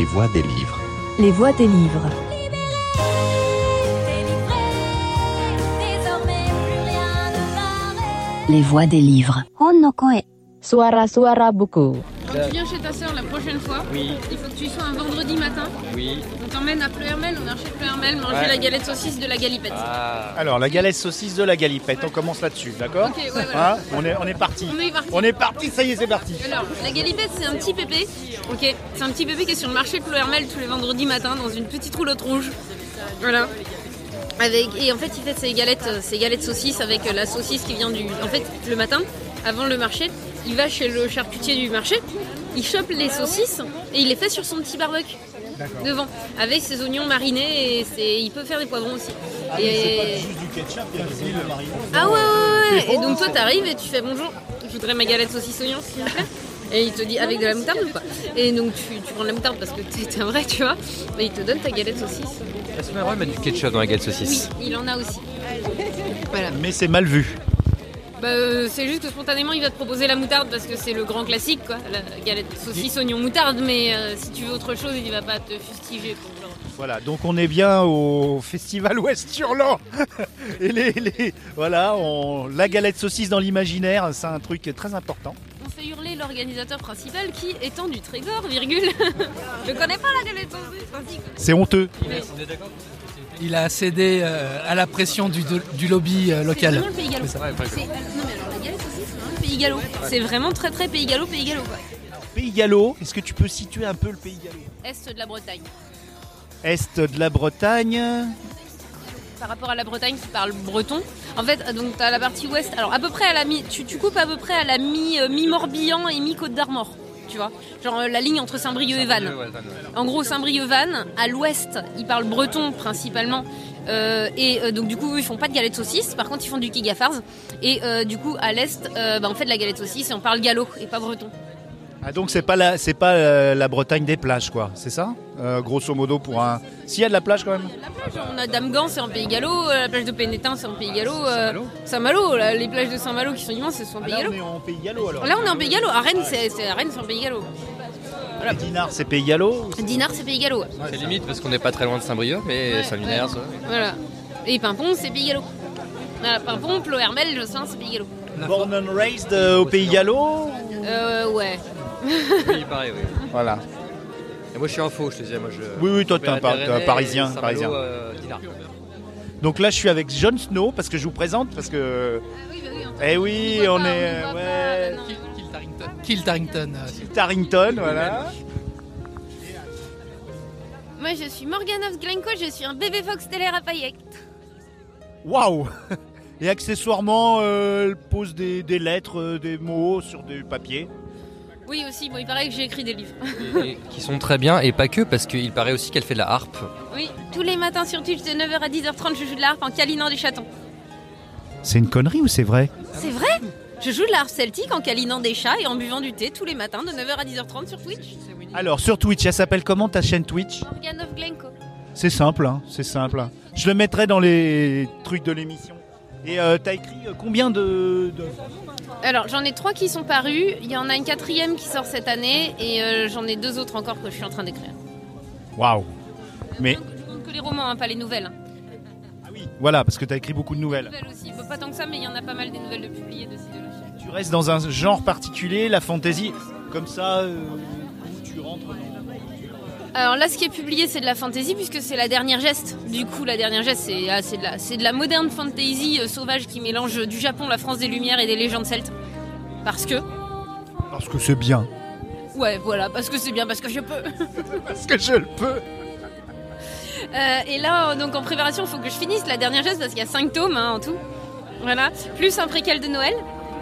Les voix des livres. Les voix des livres. Les voix des livres. Buku. Quand tu viens chez ta sœur la prochaine fois, Oui, il faut que tu sois un vendredi matin. oui. On t'emmène à Pleuhermel, au marché de Pleuhermel, manger Ouais. la galette saucisse de la galipette. Ah, Alors, la galette saucisse de la galipette, on commence là-dessus, d'accord Ok, ouais, voilà. Hein on, est, on est parti. On est parti. On est parti, ça y est, c'est parti. Alors, la galipette, c'est un petit pépé. Ok, c'est un petit pépé qui est sur le marché de Pleuhermel tous les vendredis matins dans une petite roulotte rouge. Voilà. Avec, et en fait, il fait ses galettes, euh, ses galettes saucisses avec euh, la saucisse qui vient du. En fait, le matin, avant le marché, il va chez le charcutier du marché, il chope les saucisses et il les fait sur son petit barbecue devant, avec ses oignons marinés et il peut faire des poivrons aussi. Et- du ketchup, il y a aussi le marine. Ah ouais, ouais, ouais. Et donc toi t'arrives et tu fais bonjour, je voudrais ma galette saucisse oignon s'il vous plaît. Et il te dit avec de la moutarde ou pas? Et donc tu, tu prends de la moutarde parce que t'es un vrai, tu vois. Et il te donne ta galette saucisse. est-ce qu'on va mettre du ketchup dans la galette Oui, saucisse il en a aussi. Voilà. Mais c'est mal vu. Bah, euh, c'est juste que spontanément il va te proposer la moutarde parce que c'est le grand classique quoi. La galette saucisse oignon moutarde. Mais euh, si tu veux autre chose, il va pas te fustiger. Pour genre. Voilà, donc on est bien au festival Ouest Hurlant. Et les, les- voilà, on- la galette saucisse dans l'imaginaire, c'est un truc très important. On fait hurler l'organisateur principal qui étant du Trégor, virgule. je connais pas la galette saucisse. C'est honteux. Il a cédé euh, à la pression du, du lobby euh, C'est local. vraiment le pays gallo. C'est C'est- Non mais alors la galette saucisse, c'est vraiment le pays gallo. C'est vraiment très très pays gallo, pays gallo quoi. Pays Gallo, est-ce que tu peux situer un peu le Pays Gallo? Est de la Bretagne. Est de la Bretagne? Par rapport à la Bretagne qui parle breton. En fait, donc t'as la partie ouest. Alors à peu près à la mi, tu, tu coupes à peu près à la mi, euh, mi-Morbihan et mi-Côte d'Armor. Tu vois, genre euh, la ligne entre Saint-Brieuc et Vannes. En gros, Saint-Brieuc-Vannes, à l'ouest, ils parlent breton principalement. Euh, et euh, donc du coup, ils font pas de galette saucisse. Par contre, ils font du kigafars. Et euh, du coup, à l'est, bah, on fait de la galette saucisse et on parle gallo et pas breton. Ah donc c'est pas la c'est pas euh, la Bretagne des plages quoi, c'est ça? Euh, Grosso modo pour un. S'il y a de la plage quand même. La plage, on a Damgan, c'est en Pays Gallo. euh, La plage de Pénétin, c'est en Pays Gallo. euh, Saint-Malo, là, les plages de Saint-Malo qui sont immenses, c'est en Ah, Pays là, Gallo. on est en Pays Gallo alors. Là, on est en Pays Gallo. À Rennes, c'est c'est- à Rennes, c'est en Pays Gallo. Dinard c'est Pays Gallo Dinard, c'est Pays Gallo. ouais. C'est limite parce qu'on n'est pas très loin de Saint-Brieuc, mais Ouais, Saint-Lunaire, ouais. Voilà. Et Pimpon, c'est Pays Gallo. Voilà, Pimpon, Plohermel, le sein, c'est Pays Gallo. Born and raised euh, au Pays Gallo Euh, ouais. Oui, pareil, oui. Voilà. Et moi, je suis un faux, je te disais. Moi, je... Oui, oui, toi, t'es un par- Parisien, euh. Donc là je suis avec Jon Snow parce que je vous présente parce que. Ah oui, bah oui. Eh oui, voit on pas, est. voit pas, ouais. non. Kill, Kill Tarrington. Kill Tarrington, euh, Tarrington, voilà. Moi, je suis Morgan of Glencoe, je suis un bébé fox télé à paillettes. Waouh Et accessoirement, euh, elle pose des, des lettres, euh, des mots sur du papier. Oui, aussi, bon, il paraît que j'ai écrit des livres. Et- et qui sont très bien, et pas que, parce qu'il paraît aussi qu'elle fait de la harpe. Oui, tous les matins sur Twitch de 9h à 10h30, je joue de la harpe en câlinant des chatons. C'est une connerie ou c'est vrai C'est vrai Je joue de la harpe celtique en câlinant des chats et en buvant du thé tous les matins de 9h à 10h30 sur Twitch. Alors sur Twitch, elle s'appelle comment ta chaîne Twitch Morgan of Glencoe. C'est simple, hein, c'est simple. Je le mettrai dans les trucs de l'émission. Et euh, t'as écrit euh, combien de, de- Alors, j'en ai trois qui sont parus. Il y en a une quatrième qui sort cette année et euh, j'en ai deux autres encore que je suis en train d'écrire. Waouh Mais Je compte que les romans, hein, pas les nouvelles. hein. voilà, parce que t'as écui beaucoup de Les nouvelles. nouvelles aussi, pas tant que ça, mais il y en a pas mal des nouvelles de publiées de ci, de là. Tu restes dans un genre particulier, la fantasy, comme ça, euh, où tu rentres dans... Alors là, ce qui est publié, c'est de la fantasy puisque c'est la dernière geste. Du coup, la dernière geste, c'est ah, de, la- c'est de la moderne fantasy euh, sauvage qui mélange du Japon, la France des Lumières et des légendes celtes. Parce que, Parce que c'est bien. ouais, voilà, parce que c'est bien, parce que je peux. Parce que je le peux. Euh, et là, donc en préparation, il faut que je finisse la dernière geste parce qu'il y a 5 tomes hein, en tout. Voilà, plus un préquel de Noël.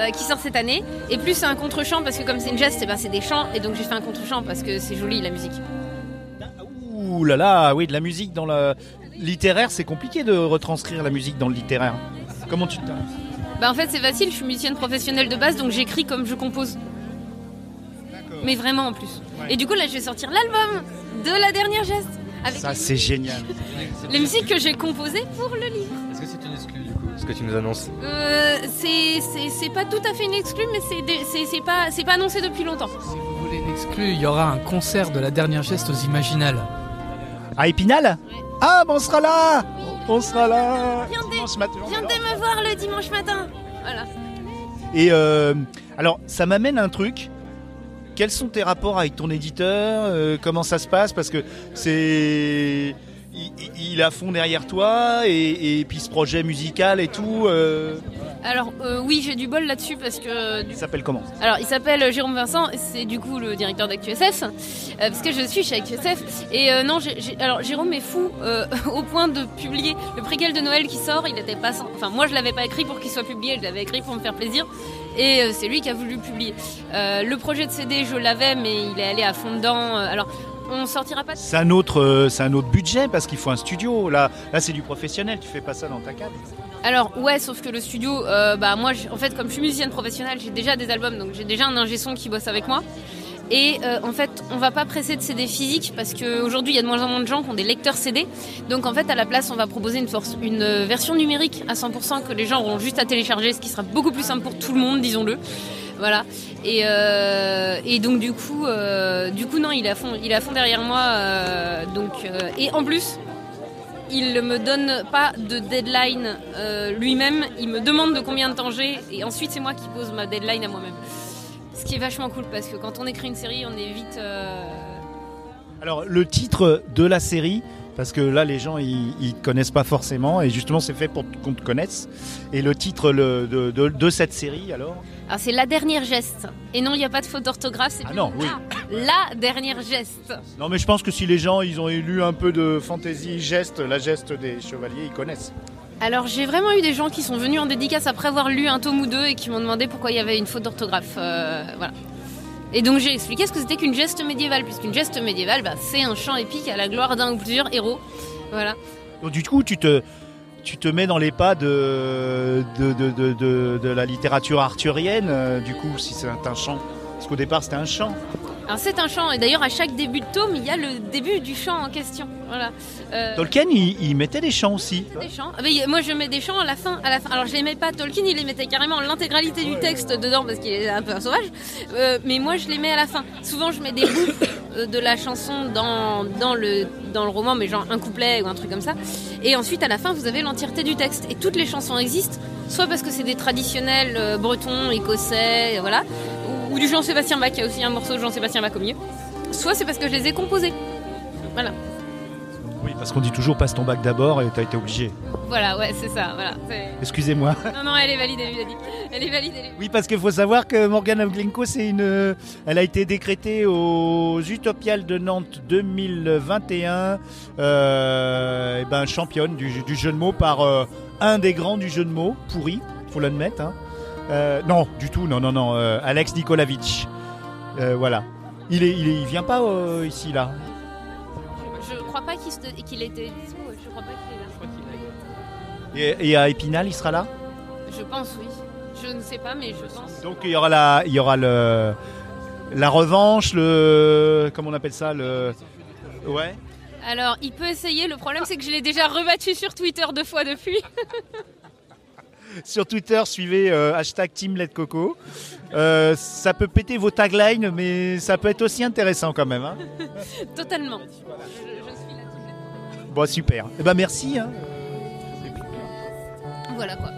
euh, qui sort cette année et plus un contre-champ parce que comme c'est une geste eh ben, c'est des chants et donc j'ai fait un contre-champ parce que c'est joli la musique Ouh là là, oui, de la musique dans le littéraire, c'est compliqué de retranscrire la musique dans le littéraire. Comment tu te Bah en fait c'est facile, je suis musicienne professionnelle de base donc j'écris comme je compose. Mais vraiment en plus. Et du coup là je vais sortir l'album de la dernière geste avec Ça, c'est génial. les musiques que j'ai composées pour le livre. Est-ce que c'est une exclue, du coup Ce que tu nous annonces? Euh, c'est c'est- c'est pas tout à fait une exclue mais c'est des- c'est c'est pas, c'est pas annoncé depuis longtemps. Si vous voulez Désolé d'exclure, il y aura un concert de la dernière geste aux Imaginales. À Épinal Ah, ben on sera là On sera là Viens matin. Viendez me voir le dimanche matin. Voilà. Et euh, alors, ça m'amène à un truc. Quels sont tes rapports avec ton éditeur? Euh, Comment ça se passe? Parce que c'est. Il, à fond derrière toi et, et puis ce projet musical et tout, euh, Alors euh, oui, j'ai du bol là-dessus parce que du il s'appelle comment? Alors, il s'appelle Jérôme Vincent, c'est du coup le directeur d'ActuSF, euh, parce que je suis chez ActuSF. Et euh, non, alors Jérôme est fou euh, au point de publier le préquel de Noël qui sort. Il était pas, sans- enfin moi je l'avais pas écrit pour qu'il soit publié, je l'avais écrit pour me faire plaisir. Et euh, c'est lui qui a voulu publier. Euh, le projet de CD, je l'avais, mais il est allé à fond dedans. Euh, Alors, on sortira pas. de- C'est un autre, euh, c'est un autre budget parce qu'il faut un studio. Là, là c'est du professionnel. Tu fais pas ça dans ta cave. Alors ouais, sauf que le studio, euh, bah moi, en fait, comme je suis musicienne professionnelle, j'ai déjà des albums, donc j'ai déjà un ingé son qui bosse avec moi. Et euh, en fait, on va pas presser de CD physique parce qu'aujourd'hui, il y a de moins en moins de gens qui ont des lecteurs CD. Donc en fait, à la place, on va proposer une, force, une version numérique à 100% que les gens auront juste à télécharger, ce qui sera beaucoup plus simple pour tout le monde, disons-le. Voilà. Et, euh, et donc du coup, euh, du coup non, il à fond, il à fond derrière moi. euh, donc et en plus, il me donne pas de deadline lui-même. Il me demande de combien de temps j'ai et ensuite c'est moi qui pose ma deadline à moi-même. Ce qui est vachement cool parce que quand on écrit une série, on est vite. Alors le titre de la série, parce que là les gens ils, connaissent pas forcément et justement c'est fait pour qu'on te connaisse. Et le titre le- de, de- de cette série alors Alors c'est la dernière geste. Et non, il n'y a pas de faute d'orthographe. C'est Ah non, oui. la, la dernière geste. Non mais je pense que si les gens ils ont lu un peu de fantaisie geste, la geste des chevaliers ils connaissent. Alors j'ai vraiment eu des gens qui sont venus en dédicace après avoir lu un tome ou deux et qui m'ont demandé pourquoi il y avait une faute d'orthographe. Euh, voilà. Et donc j'ai expliqué ce que c'était qu'une geste médiévale, puisqu'une geste médiévale, bah, c'est un chant épique à la gloire d'un ou plusieurs héros. Voilà. Du coup tu te tu te mets dans les pas de de, de, de, de- de la littérature arthurienne euh, du coup si c'est un chant. Parce qu'au départ c'était un chant. Alors c'est un chant, et d'ailleurs à chaque début de tome, il y a le début du chant en question. Voilà. Euh, Tolkien il, il mettait des chants aussi. Des chants. Ah, mais moi je mets des chants à la fin. À la fin. Alors je les mets pas. Tolkien il les mettait carrément l'intégralité du texte dedans parce qu'il est un peu un sauvage. Euh, mais moi je les mets à la fin. Souvent je mets des bouts euh, de la chanson dans, dans, le, dans le roman, mais genre un couplet ou un truc comme ça. Et ensuite à la fin vous avez l'entièreté du texte. Et toutes les chansons existent, soit parce que c'est des traditionnels bretons, écossais, voilà, ou, du Jean-Sébastien Bach. Il y a aussi un morceau de Jean-Sébastien Bach au milieu. Soit c'est parce que je les ai composés. Voilà. Oui parce qu'on dit toujours passe ton bac d'abord et t'as été obligé. Voilà, ouais, c'est ça. Voilà. Excusez-moi. Non, non, elle est valide, elle dit. Elle est valide, elle est Oui, parce qu'il faut savoir que Morgana Glencoe, c'est une, elle a été décrétée aux Utopiales de Nantes 2021, euh, et ben championne du, du jeu de mots par euh, un des grands du jeu de mots, pourri, faut l'admettre. Hein. Euh, non, du tout, non, non, non, euh, Alex Nikolaevich. Euh, voilà. Il est, il est, il vient pas euh, ici là. Je crois pas qu'il qu'il était je crois pas qu'il est là. Et, et à Épinal, il sera là? Je pense, oui. Je ne sais pas, mais je pense. Donc il y aura la, il y aura le, la revanche, le, comment on appelle ça, le, ouais. Alors, il peut essayer, le problème c'est que je l'ai déjà rebattu sur Twitter deux fois depuis. Sur Twitter, suivez euh, hashtag Team Let Coco. Euh, ça peut péter vos taglines, mais ça peut être aussi intéressant quand même. hein. Totalement. Je, je suis là. Bon, super. Eh ben merci. hein. Voilà quoi.